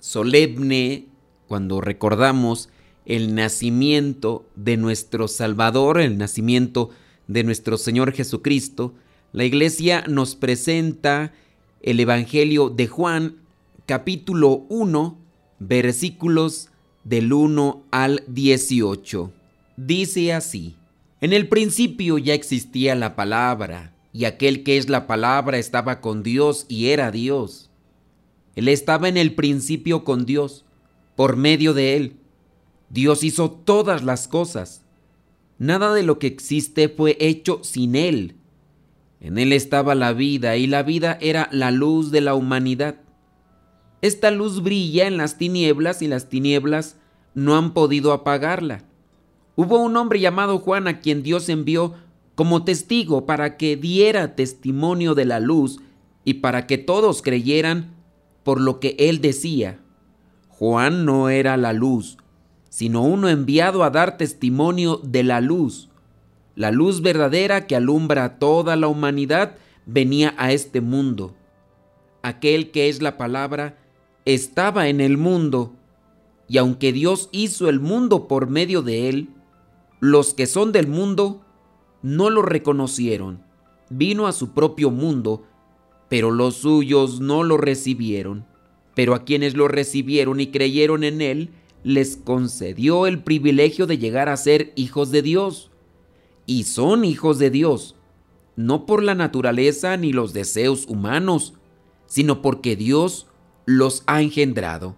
solemne, cuando recordamos el nacimiento de nuestro Salvador, el nacimiento de nuestro Señor Jesucristo, la iglesia nos presenta el Evangelio de Juan, capítulo 1, versículos del 1 al 18. Dice así, en el principio ya existía la palabra, y aquel que es la palabra estaba con Dios y era Dios. Él estaba en el principio con Dios, por medio de él. Dios hizo todas las cosas. Nada de lo que existe fue hecho sin él. En él estaba la vida y la vida era la luz de la humanidad. Esta luz brilla en las tinieblas y las tinieblas no han podido apagarla. Hubo un hombre llamado Juan a quien Dios envió como testigo para que diera testimonio de la luz y para que todos creyeran por lo que él decía. Juan no era la luz, sino uno enviado a dar testimonio de la luz. La luz verdadera que alumbra a toda la humanidad venía a este mundo. Aquel que es la palabra estaba en el mundo, y aunque Dios hizo el mundo por medio de él, los que son del mundo no lo reconocieron. Vino a su propio mundo, pero los suyos no lo recibieron. Pero a quienes lo recibieron y creyeron en él, les concedió el privilegio de llegar a ser hijos de Dios. Y son hijos de Dios, no por la naturaleza ni los deseos humanos, sino porque Dios los ha engendrado.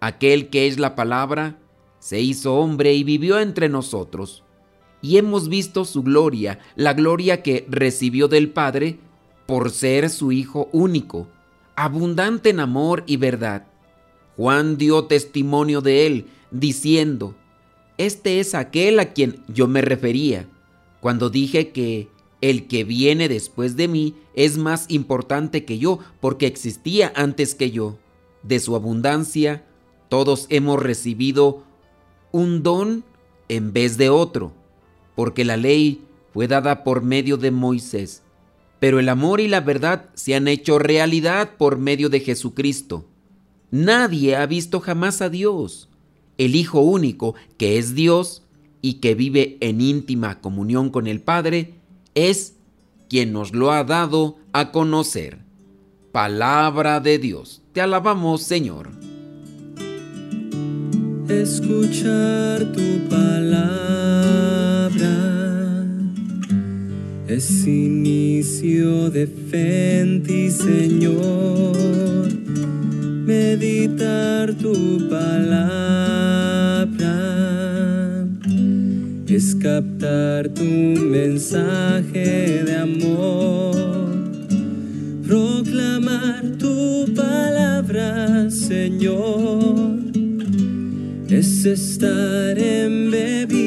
Aquel que es la palabra, se hizo hombre y vivió entre nosotros y hemos visto su gloria, la gloria que recibió del Padre por ser su Hijo único, abundante en amor y verdad. Juan dio testimonio de él, diciendo, Este es aquel a quien yo me refería, cuando dije que el que viene después de mí es más importante que yo, porque existía antes que yo. De su abundancia, todos hemos recibido un don en vez de otro porque la ley fue dada por medio de Moisés, pero el amor y la verdad se han hecho realidad por medio de Jesucristo. Nadie ha visto jamás a Dios. El Hijo único, que es Dios y que vive en íntima comunión con el Padre, es quien nos lo ha dado a conocer. Palabra de Dios. Te alabamos, Señor. Escuchar tu palabra es inicio de fe en Señor. Meditar tu palabra es captar tu mensaje de amor. Proclamar tu palabra, Señor, es estar embebido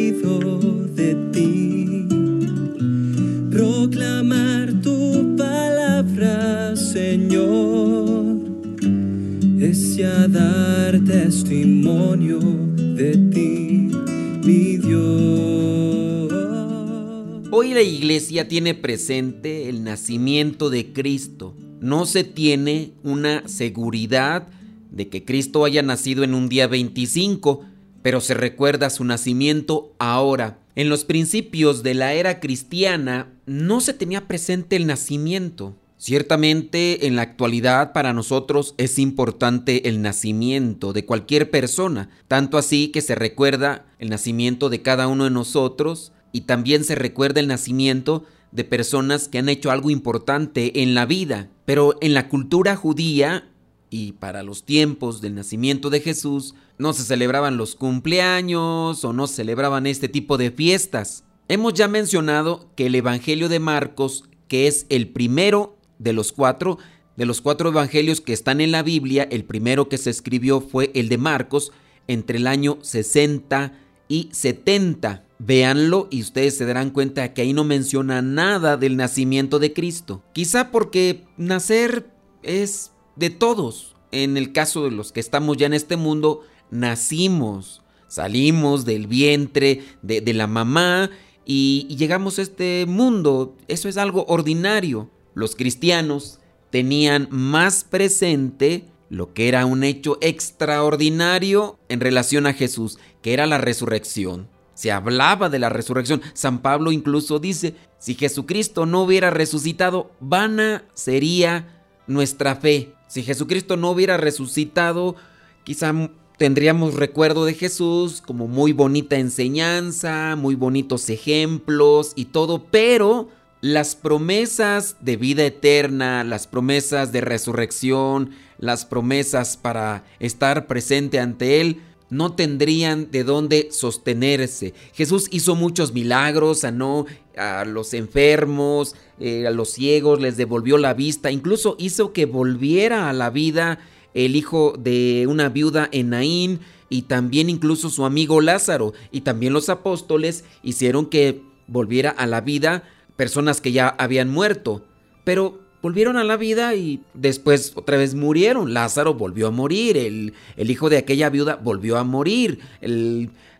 iglesia tiene presente el nacimiento de Cristo. No se tiene una seguridad de que Cristo haya nacido en un día 25, pero se recuerda su nacimiento ahora. En los principios de la era cristiana no se tenía presente el nacimiento. Ciertamente en la actualidad para nosotros es importante el nacimiento de cualquier persona, tanto así que se recuerda el nacimiento de cada uno de nosotros y también se recuerda el nacimiento de personas que han hecho algo importante en la vida. Pero en la cultura judía y para los tiempos del nacimiento de Jesús no se celebraban los cumpleaños o no se celebraban este tipo de fiestas. Hemos ya mencionado que el Evangelio de Marcos, que es el primero de los cuatro, De los cuatro evangelios que están en la Biblia, el primero que se escribió fue el de Marcos entre el año 60 y 70. Véanlo y ustedes se darán cuenta que ahí no menciona nada del nacimiento de Cristo. Quizá porque nacer es de todos. En el caso de los que estamos ya en este mundo, nacimos, salimos del vientre de, la mamá y, y llegamos a este mundo. Eso es algo ordinario. Los cristianos tenían más presente lo que era un hecho extraordinario en relación a Jesús, que era la resurrección. Se hablaba de la resurrección. San Pablo incluso dice, si Jesucristo no hubiera resucitado, vana sería nuestra fe. Si Jesucristo no hubiera resucitado, quizá tendríamos recuerdo de Jesús como muy bonita enseñanza, muy bonitos ejemplos y todo, pero las promesas de vida eterna, las promesas de resurrección, las promesas para estar presente ante Él, no tendrían de dónde sostenerse. Jesús hizo muchos milagros, sanó a los enfermos, eh, a los ciegos, les devolvió la vista, incluso hizo que volviera a la vida el hijo de una viuda en Naín y también incluso su amigo Lázaro y también los apóstoles hicieron que volviera a la vida personas que ya habían muerto, pero volvieron a la vida y después otra vez murieron. Lázaro volvió a morir, el, el hijo de aquella viuda volvió a morir,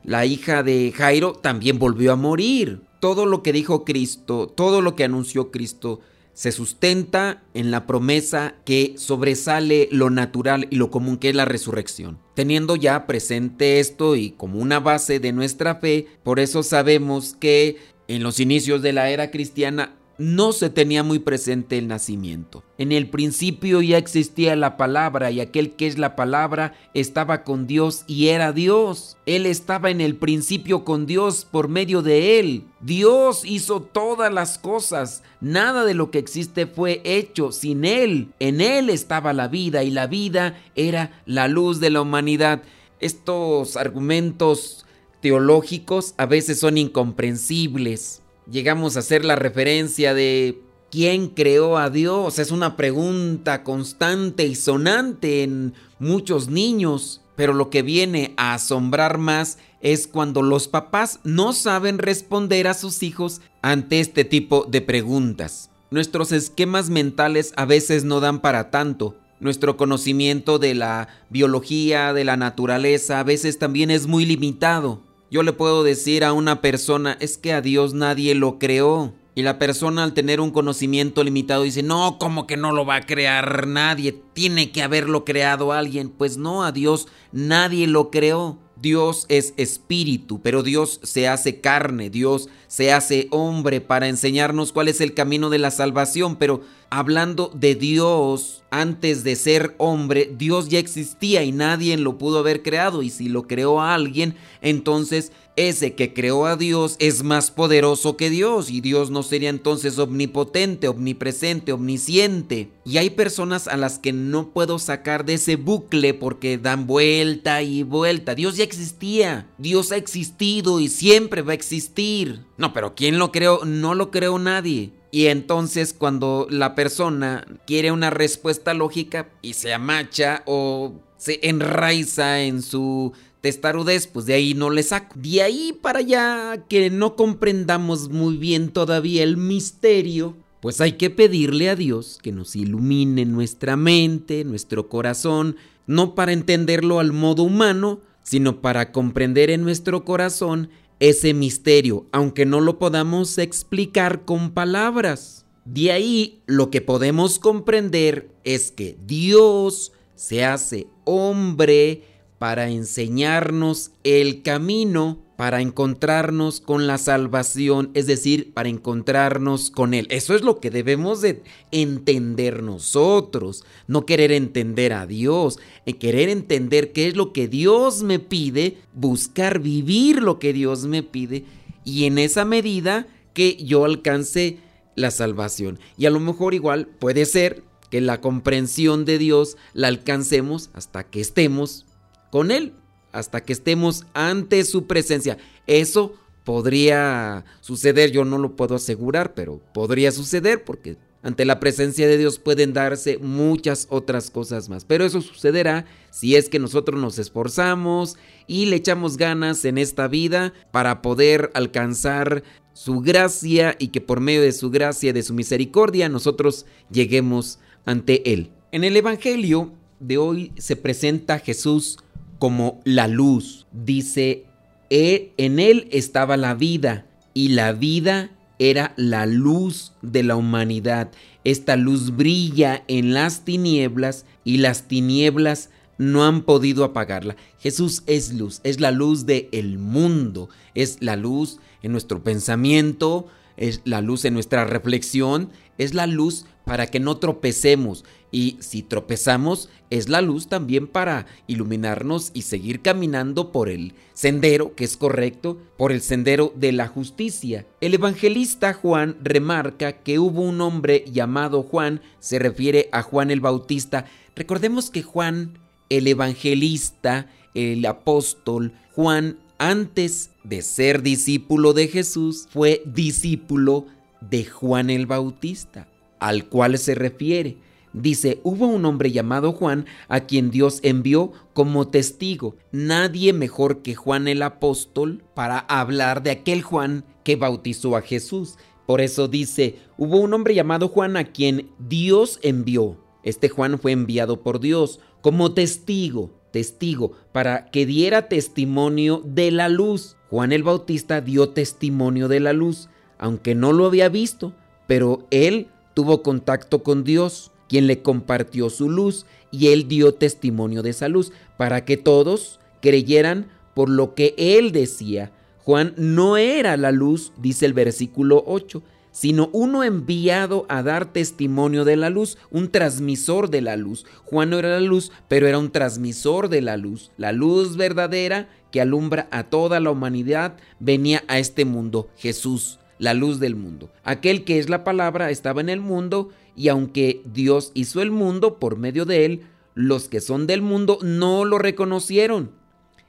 la hija de Jairo también volvió a morir. Todo lo que dijo Cristo, todo lo que anunció Cristo, se sustenta en la promesa que sobresale lo natural y lo común que es la resurrección. Teniendo ya presente esto y como una base de nuestra fe, por eso sabemos que en los inicios de la era cristiana no se tenía muy presente el nacimiento. En el principio ya existía la palabra y aquel que es la palabra estaba con Dios y era Dios. Él estaba en el principio con Dios por medio de él. Dios hizo todas las cosas. Nada de lo que existe fue hecho sin él. En él estaba la vida y la vida era la luz de la humanidad. Estos argumentos teológicos a veces son incomprensibles. Llegamos a hacer la referencia de ¿quién creó a Dios? Es una pregunta constante y sonante en muchos niños, pero lo que viene a asombrar más es cuando los papás no saben responder a sus hijos ante este tipo de preguntas. Nuestros esquemas mentales a veces no dan para tanto. Nuestro conocimiento de la biología, de la naturaleza, a veces también es muy limitado. Yo le puedo decir a una persona, es que a Dios nadie lo creó. Y la persona al tener un conocimiento limitado dice, no, como que no lo va a crear nadie, tiene que haberlo creado alguien. Pues no, a Dios nadie lo creó. Dios es espíritu, pero Dios se hace carne, Dios se hace hombre para enseñarnos cuál es el camino de la salvación, pero hablando de Dios, antes de ser hombre, Dios ya existía y nadie lo pudo haber creado, y si lo creó a alguien, entonces ese que creó a Dios es más poderoso que Dios y Dios no sería entonces omnipotente, omnipresente, omnisciente. Y hay personas a las que no puedo sacar de ese bucle porque dan vuelta y vuelta. Dios ya existía, Dios ha existido y siempre va a existir. No, pero ¿quién lo creó? No lo creó nadie. Y entonces cuando la persona quiere una respuesta lógica y se amacha o se enraiza en su testarudez, pues de ahí no le saco. De ahí para allá que no comprendamos muy bien todavía el misterio, pues hay que pedirle a Dios que nos ilumine nuestra mente, nuestro corazón, no para entenderlo al modo humano, sino para comprender en nuestro corazón ese misterio, aunque no lo podamos explicar con palabras. De ahí lo que podemos comprender es que Dios se hace hombre, para enseñarnos el camino para encontrarnos con la salvación, es decir, para encontrarnos con Él. Eso es lo que debemos de entender nosotros, no querer entender a Dios, eh, querer entender qué es lo que Dios me pide, buscar vivir lo que Dios me pide y en esa medida que yo alcance la salvación. Y a lo mejor igual puede ser que la comprensión de Dios la alcancemos hasta que estemos con Él hasta que estemos ante su presencia. Eso podría suceder, yo no lo puedo asegurar, pero podría suceder porque Ante la presencia de Dios pueden darse muchas otras cosas más, pero eso sucederá si es que nosotros nos esforzamos y le echamos ganas en esta vida para poder alcanzar su gracia y que por medio de su gracia, de su misericordia, nosotros lleguemos ante Él. En el Evangelio de hoy se presenta Jesús como la luz. Dice, e, en Él estaba la vida y la vida era la luz de la humanidad. Esta luz brilla en las tinieblas y las tinieblas no han podido apagarla. Jesús es luz, es la luz del el mundo, es la luz en nuestro pensamiento, es la luz en nuestra reflexión, es la luz para que no tropecemos. Y si tropezamos, es la luz también para iluminarnos y seguir caminando por el sendero que es correcto, por el sendero de la justicia. El evangelista Juan remarca que hubo un hombre llamado Juan, se refiere a Juan el Bautista. Recordemos que Juan, el evangelista, el apóstol, Juan, antes de ser discípulo de Jesús, fue discípulo de Juan el Bautista, al cual se refiere. Dice, hubo un hombre llamado Juan a quien Dios envió como testigo. Nadie mejor que Juan el apóstol para hablar de aquel Juan que bautizó a Jesús. Por eso dice, hubo un hombre llamado Juan a quien Dios envió. Este Juan fue enviado por Dios como testigo, testigo, para que diera testimonio de la luz. Juan el Bautista dio testimonio de la luz, aunque no lo había visto, pero él tuvo contacto con Dios quien le compartió su luz y él dio testimonio de esa luz para que todos creyeran por lo que él decía. Juan no era la luz, dice el versículo 8, sino uno enviado a dar testimonio de la luz, un transmisor de la luz. Juan no era la luz, pero era un transmisor de la luz. La luz verdadera que alumbra a toda la humanidad venía a este mundo, Jesús, la luz del mundo. Aquel que es la palabra estaba en el mundo y aunque Dios hizo el mundo por medio de él, los que son del mundo no lo reconocieron.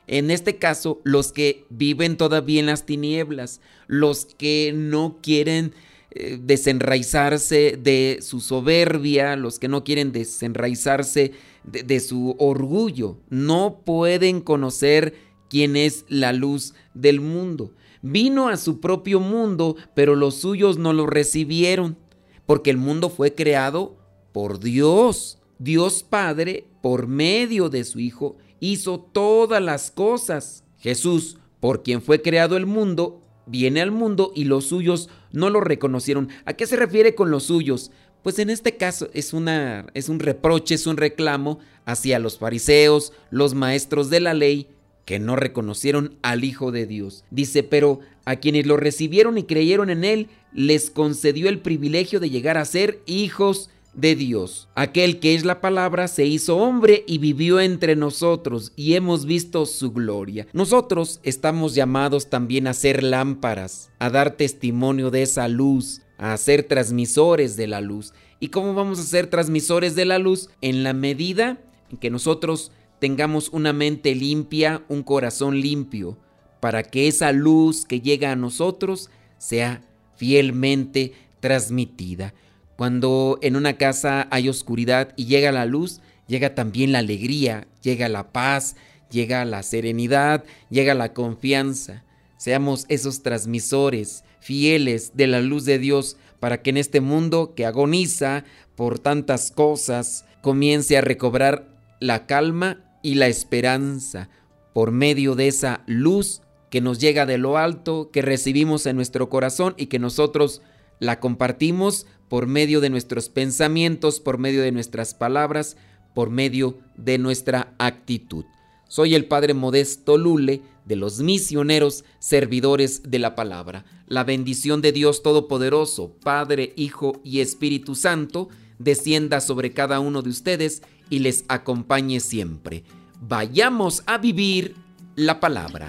En este caso, los que viven todavía en las tinieblas, los que no quieren eh, desenraizarse de su soberbia, los que no quieren desenraizarse de, de su orgullo, no pueden conocer quién es la luz del mundo. Vino a su propio mundo, pero los suyos no lo recibieron porque el mundo fue creado por Dios. Dios Padre, por medio de su Hijo, hizo todas las cosas. Jesús, por quien fue creado el mundo, viene al mundo y los suyos no lo reconocieron. ¿A qué se refiere con los suyos? Pues en este caso es, una, es un reproche, es un reclamo hacia los fariseos, los maestros de la ley, que no reconocieron al Hijo de Dios. Dice, pero a quienes lo recibieron y creyeron en Él, les concedió el privilegio de llegar a ser hijos de Dios. Aquel que es la palabra se hizo hombre y vivió entre nosotros y hemos visto su gloria. Nosotros estamos llamados también a ser lámparas, a dar testimonio de esa luz, a ser transmisores de la luz. ¿Y cómo vamos a ser transmisores de la luz? En la medida en que nosotros tengamos una mente limpia, un corazón limpio, para que esa luz que llega a nosotros sea fielmente transmitida. Cuando en una casa hay oscuridad y llega la luz, llega también la alegría, llega la paz, llega la serenidad, llega la confianza. Seamos esos transmisores fieles de la luz de Dios para que en este mundo que agoniza por tantas cosas comience a recobrar la calma y la esperanza por medio de esa luz que nos llega de lo alto, que recibimos en nuestro corazón y que nosotros la compartimos por medio de nuestros pensamientos, por medio de nuestras palabras, por medio de nuestra actitud. Soy el Padre Modesto Lule de los misioneros servidores de la palabra. La bendición de Dios Todopoderoso, Padre, Hijo y Espíritu Santo, descienda sobre cada uno de ustedes y les acompañe siempre. Vayamos a vivir la palabra.